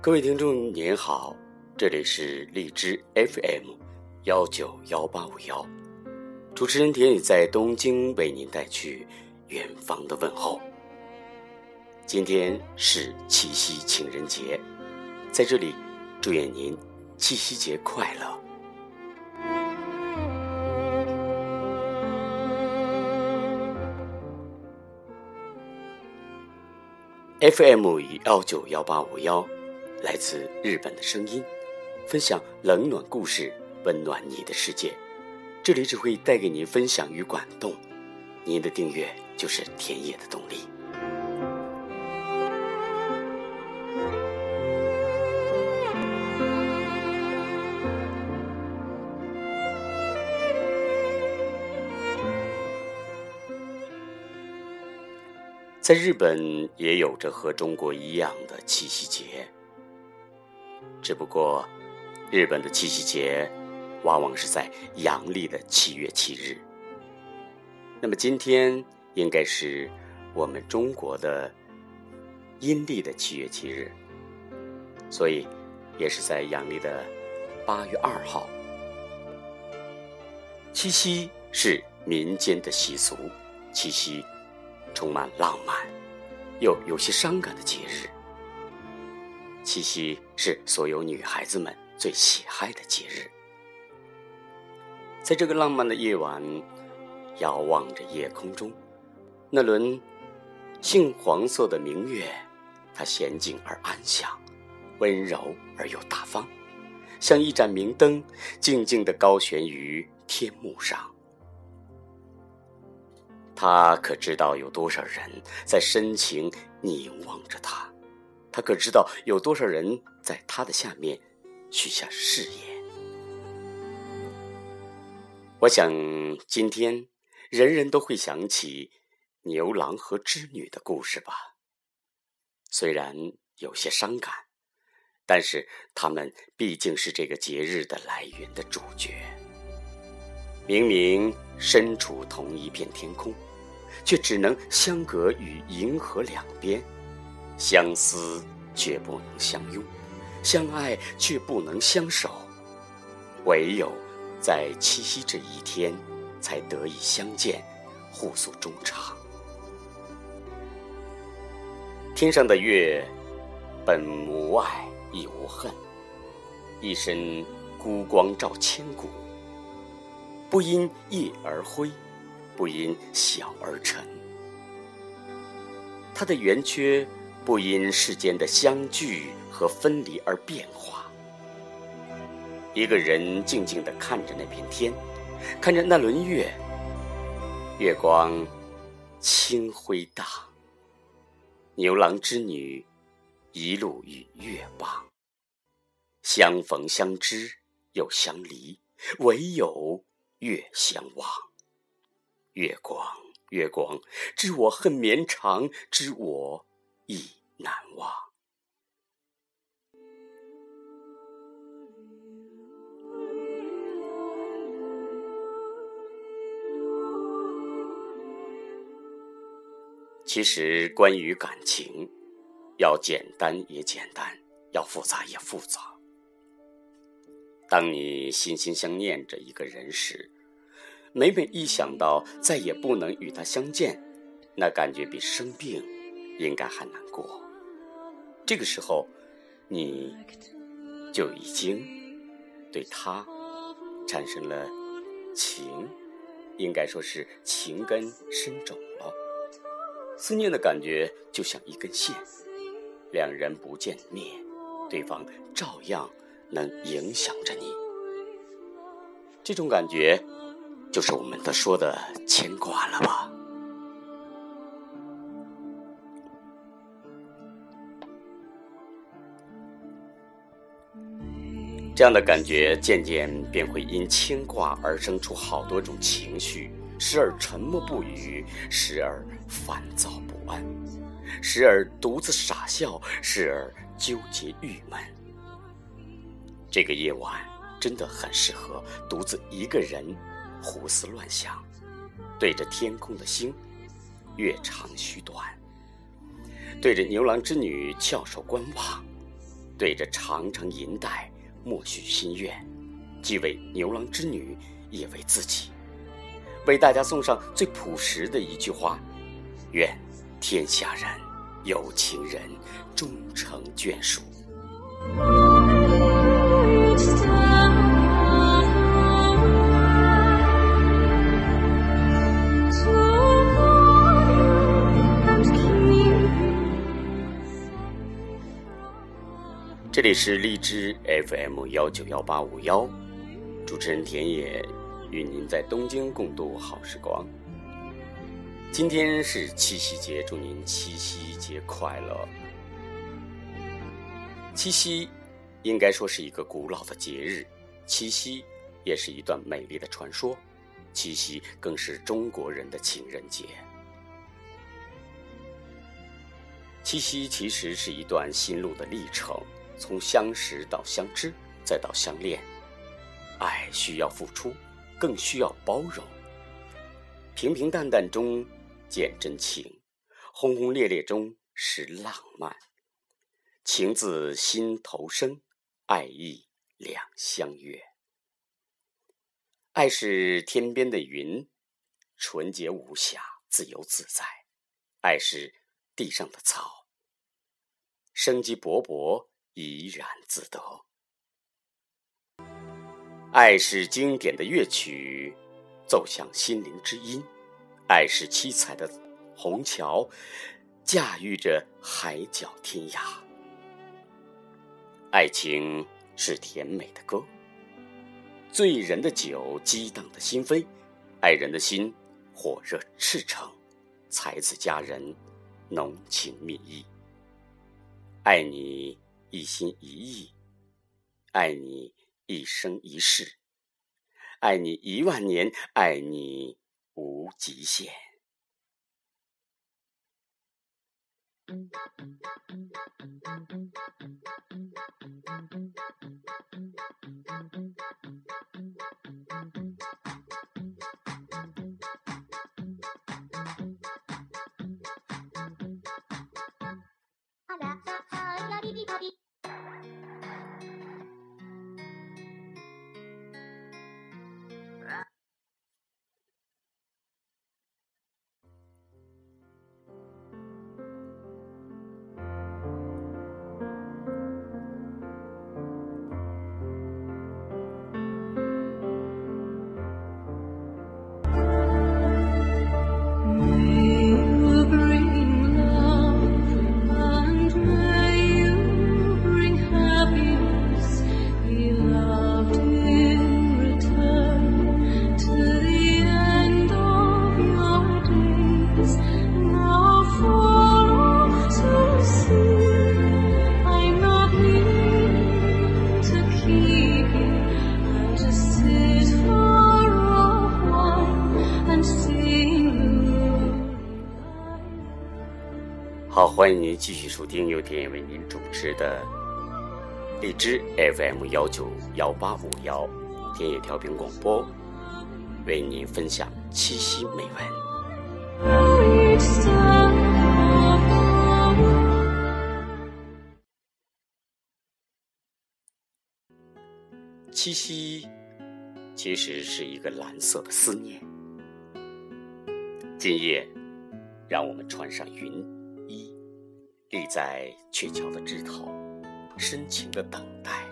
各位听众您好，这里是荔枝 FM 幺九幺八五幺，主持人田宇在东京为您带去远方的问候。今天是七夕情人节，在这里祝愿您七夕节快乐。FM 幺九幺八五幺，来自日本的声音，分享冷暖故事，温暖你的世界。这里只会带给您分享与感动，您的订阅就是田野的动力。在日本也有着和中国一样的七夕节，只不过日本的七夕节往往是在阳历的七月七日。那么今天应该是我们中国的阴历的七月七日，所以也是在阳历的八月二号。七夕是民间的习俗，七夕。充满浪漫，又有些伤感的节日。七夕是所有女孩子们最喜爱的节日。在这个浪漫的夜晚，遥望着夜空中那轮杏黄色的明月，它娴静而安详，温柔而又大方，像一盏明灯，静静地高悬于天幕上。他可知道有多少人在深情凝望着他？他可知道有多少人在他的下面许下誓言？我想，今天人人都会想起牛郎和织女的故事吧。虽然有些伤感，但是他们毕竟是这个节日的来源的主角。明明身处同一片天空。却只能相隔于银河两边，相思却不能相拥，相爱却不能相守，唯有在七夕这一天，才得以相见，互诉衷肠。天上的月，本无爱亦无恨，一身孤光照千古，不因夜而辉。不因小而沉，它的圆缺不因世间的相聚和分离而变化。一个人静静地看着那片天，看着那轮月，月光清辉荡。牛郎织女一路与月傍，相逢相知又相离，唯有月相望。月光，月光，知我恨绵长，知我意难忘。其实，关于感情，要简单也简单，要复杂也复杂。当你心心相念着一个人时，每每一想到再也不能与他相见，那感觉比生病应该还难过。这个时候，你就已经对他产生了情，应该说是情根深种了。思念的感觉就像一根线，两人不见面，对方照样能影响着你。这种感觉。就是我们都说的牵挂了吧？这样的感觉渐渐便会因牵挂而生出好多种情绪，时而沉默不语，时而烦躁不安，时而独自傻笑，时而纠结郁闷。这个夜晚真的很适合独自一个人。胡思乱想，对着天空的星，月长虚短，对着牛郎织女翘首观望，对着长长银带默许心愿，既为牛郎织女，也为自己，为大家送上最朴实的一句话：愿天下人有情人终成眷属。这里是荔枝 FM 幺九幺八五幺，主持人田野与您在东京共度好时光。今天是七夕节，祝您七夕节快乐。七夕应该说是一个古老的节日，七夕也是一段美丽的传说，七夕更是中国人的情人节。七夕其实是一段心路的历程。从相识到相知，再到相恋，爱需要付出，更需要包容。平平淡淡中见真情，轰轰烈烈中是浪漫。情自心头生，爱意两相悦。爱是天边的云，纯洁无瑕，自由自在；爱是地上的草，生机勃勃。怡然自得。爱是经典的乐曲，奏响心灵之音；爱是七彩的虹桥，驾驭着海角天涯。爱情是甜美的歌，醉人的酒，激荡的心扉；爱人的心，火热赤诚，才子佳人，浓情蜜意。爱你。一心一意，爱你一生一世，爱你一万年，爱你无极限。好，欢迎您继续收听由田野为您主持的荔枝 FM 幺九幺八五幺田野调频广播，为您分享七夕美文。七夕其实是一个蓝色的思念。今夜，让我们穿上云。立在鹊桥的枝头，深情的等待。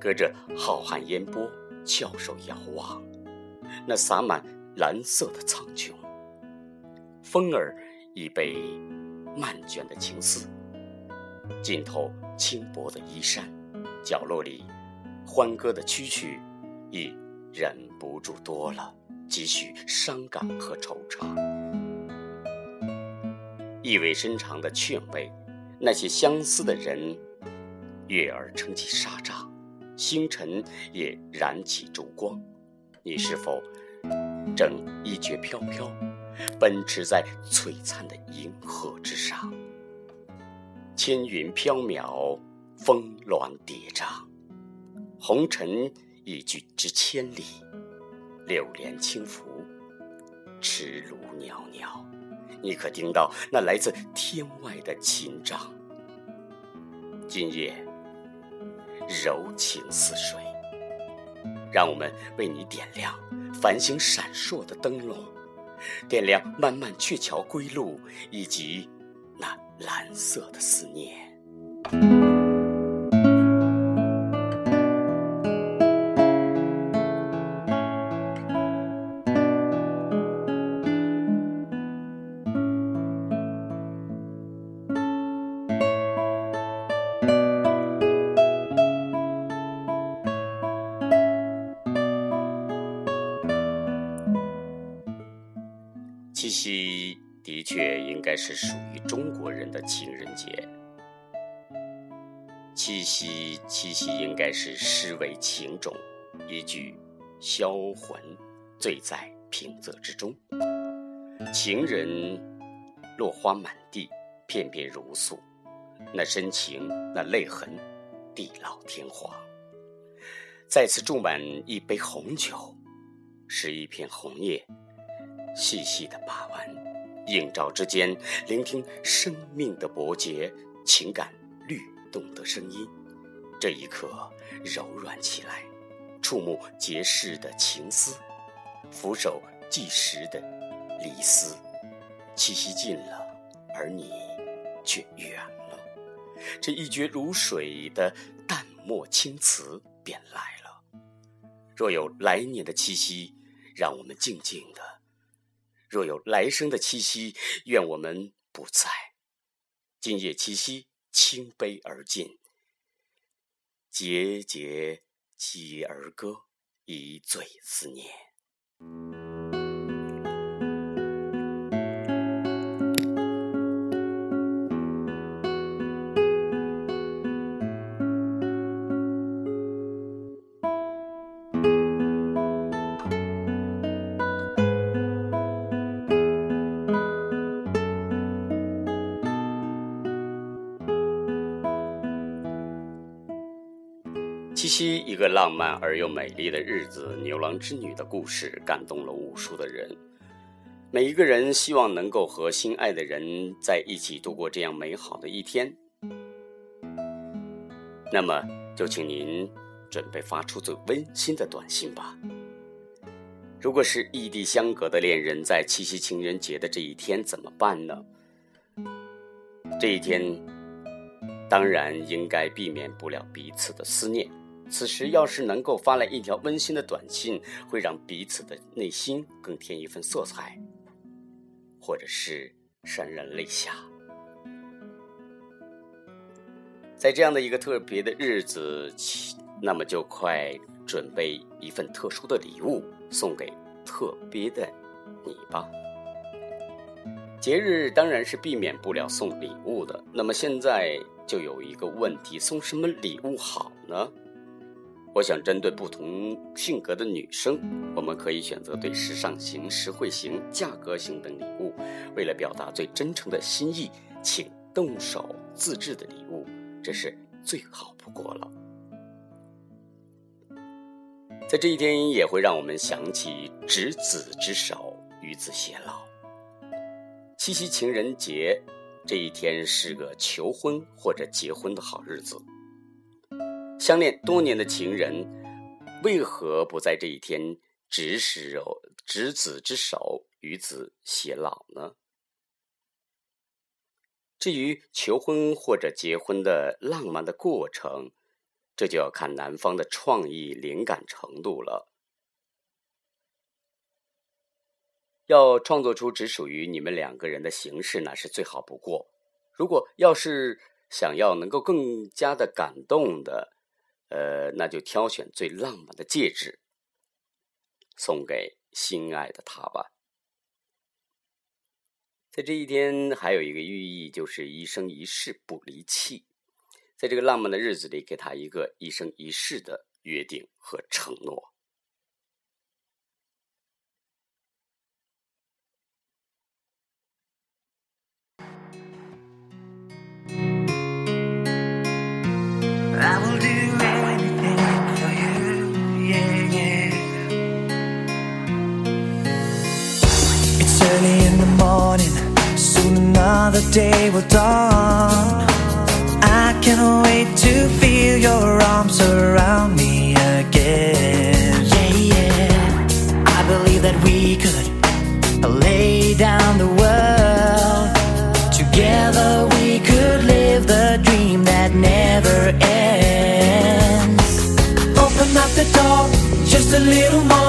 隔着浩瀚烟波，翘首遥望，那洒满蓝色的苍穹。风儿已被漫卷的情丝，浸透轻薄的衣衫。角落里，欢歌的蛐蛐，已忍不住多了几许伤感和惆怅。意味深长的劝慰，那些相思的人，月儿撑起纱帐，星辰也燃起烛光。你是否正衣绝飘飘，奔驰在璀璨的银河之上？千云飘渺，峰峦叠嶂，红尘已拒之千里，柳帘轻拂，池芦袅袅。你可听到那来自天外的琴章？今夜柔情似水，让我们为你点亮繁星闪烁的灯笼，点亮漫漫鹊桥归路以及那蓝色的思念。中国人的情人节。七夕，七夕应该是诗为情种，一句销魂，醉在平仄之中。情人落花满地，片片如素，那深情，那泪痕，地老天荒。再次注满一杯红酒，是一片红叶。细细的把玩，映照之间，聆听生命的搏节，情感律动的声音。这一刻，柔软起来，触目结世的情思，俯首计时的离思。气息近了，而你却远了。这一绝如水的淡漠青瓷便来了。若有来年的七夕，让我们静静的。若有来生的七夕，愿我们不在。今夜七夕，倾杯而尽，节节击儿歌，一醉思念。七夕，一个浪漫而又美丽的日子，牛郎织女的故事感动了无数的人。每一个人希望能够和心爱的人在一起度过这样美好的一天。那么，就请您准备发出最温馨的短信吧。如果是异地相隔的恋人，在七夕情人节的这一天怎么办呢？这一天，当然应该避免不了彼此的思念。此时要是能够发来一条温馨的短信，会让彼此的内心更添一份色彩，或者是潸然泪下。在这样的一个特别的日子，那么就快准备一份特殊的礼物送给特别的你吧。节日当然是避免不了送礼物的，那么现在就有一个问题：送什么礼物好呢？我想针对不同性格的女生，我们可以选择对时尚型、实惠型、价格型等礼物。为了表达最真诚的心意，请动手自制的礼物，这是最好不过了。在这一天，也会让我们想起“执子之手，与子偕老”。七夕情人节这一天是个求婚或者结婚的好日子。相恋多年的情人，为何不在这一天执手、执子之手，与子偕老呢？至于求婚或者结婚的浪漫的过程，这就要看男方的创意灵感程度了。要创作出只属于你们两个人的形式，那是最好不过。如果要是想要能够更加的感动的，呃，那就挑选最浪漫的戒指，送给心爱的他吧。在这一天，还有一个寓意，就是一生一世不离弃。在这个浪漫的日子里，给他一个一生一世的约定和承诺。Another day will dawn. I can't wait to feel your arms around me again. Yeah, yeah. I believe that we could lay down the world. Together we could live the dream that never ends. Open up the door just a little more,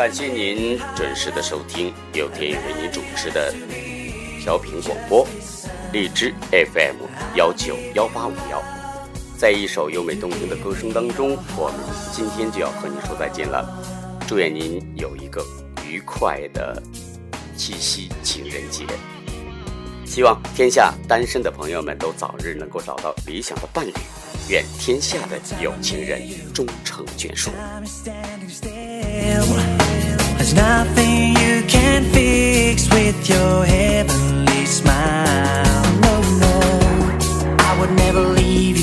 感谢您准时的收听由天宇为您主持的调频广播，荔枝 FM 幺九幺八五幺。在一首优美动听的歌声当中，我们今天就要和您说再见了。祝愿您有一个愉快的七夕情人节。希望天下单身的朋友们都早日能够找到理想的伴侣，愿天下的有情人终成眷属。There's nothing you can fix with your heavenly smile. No, no, I would never leave you.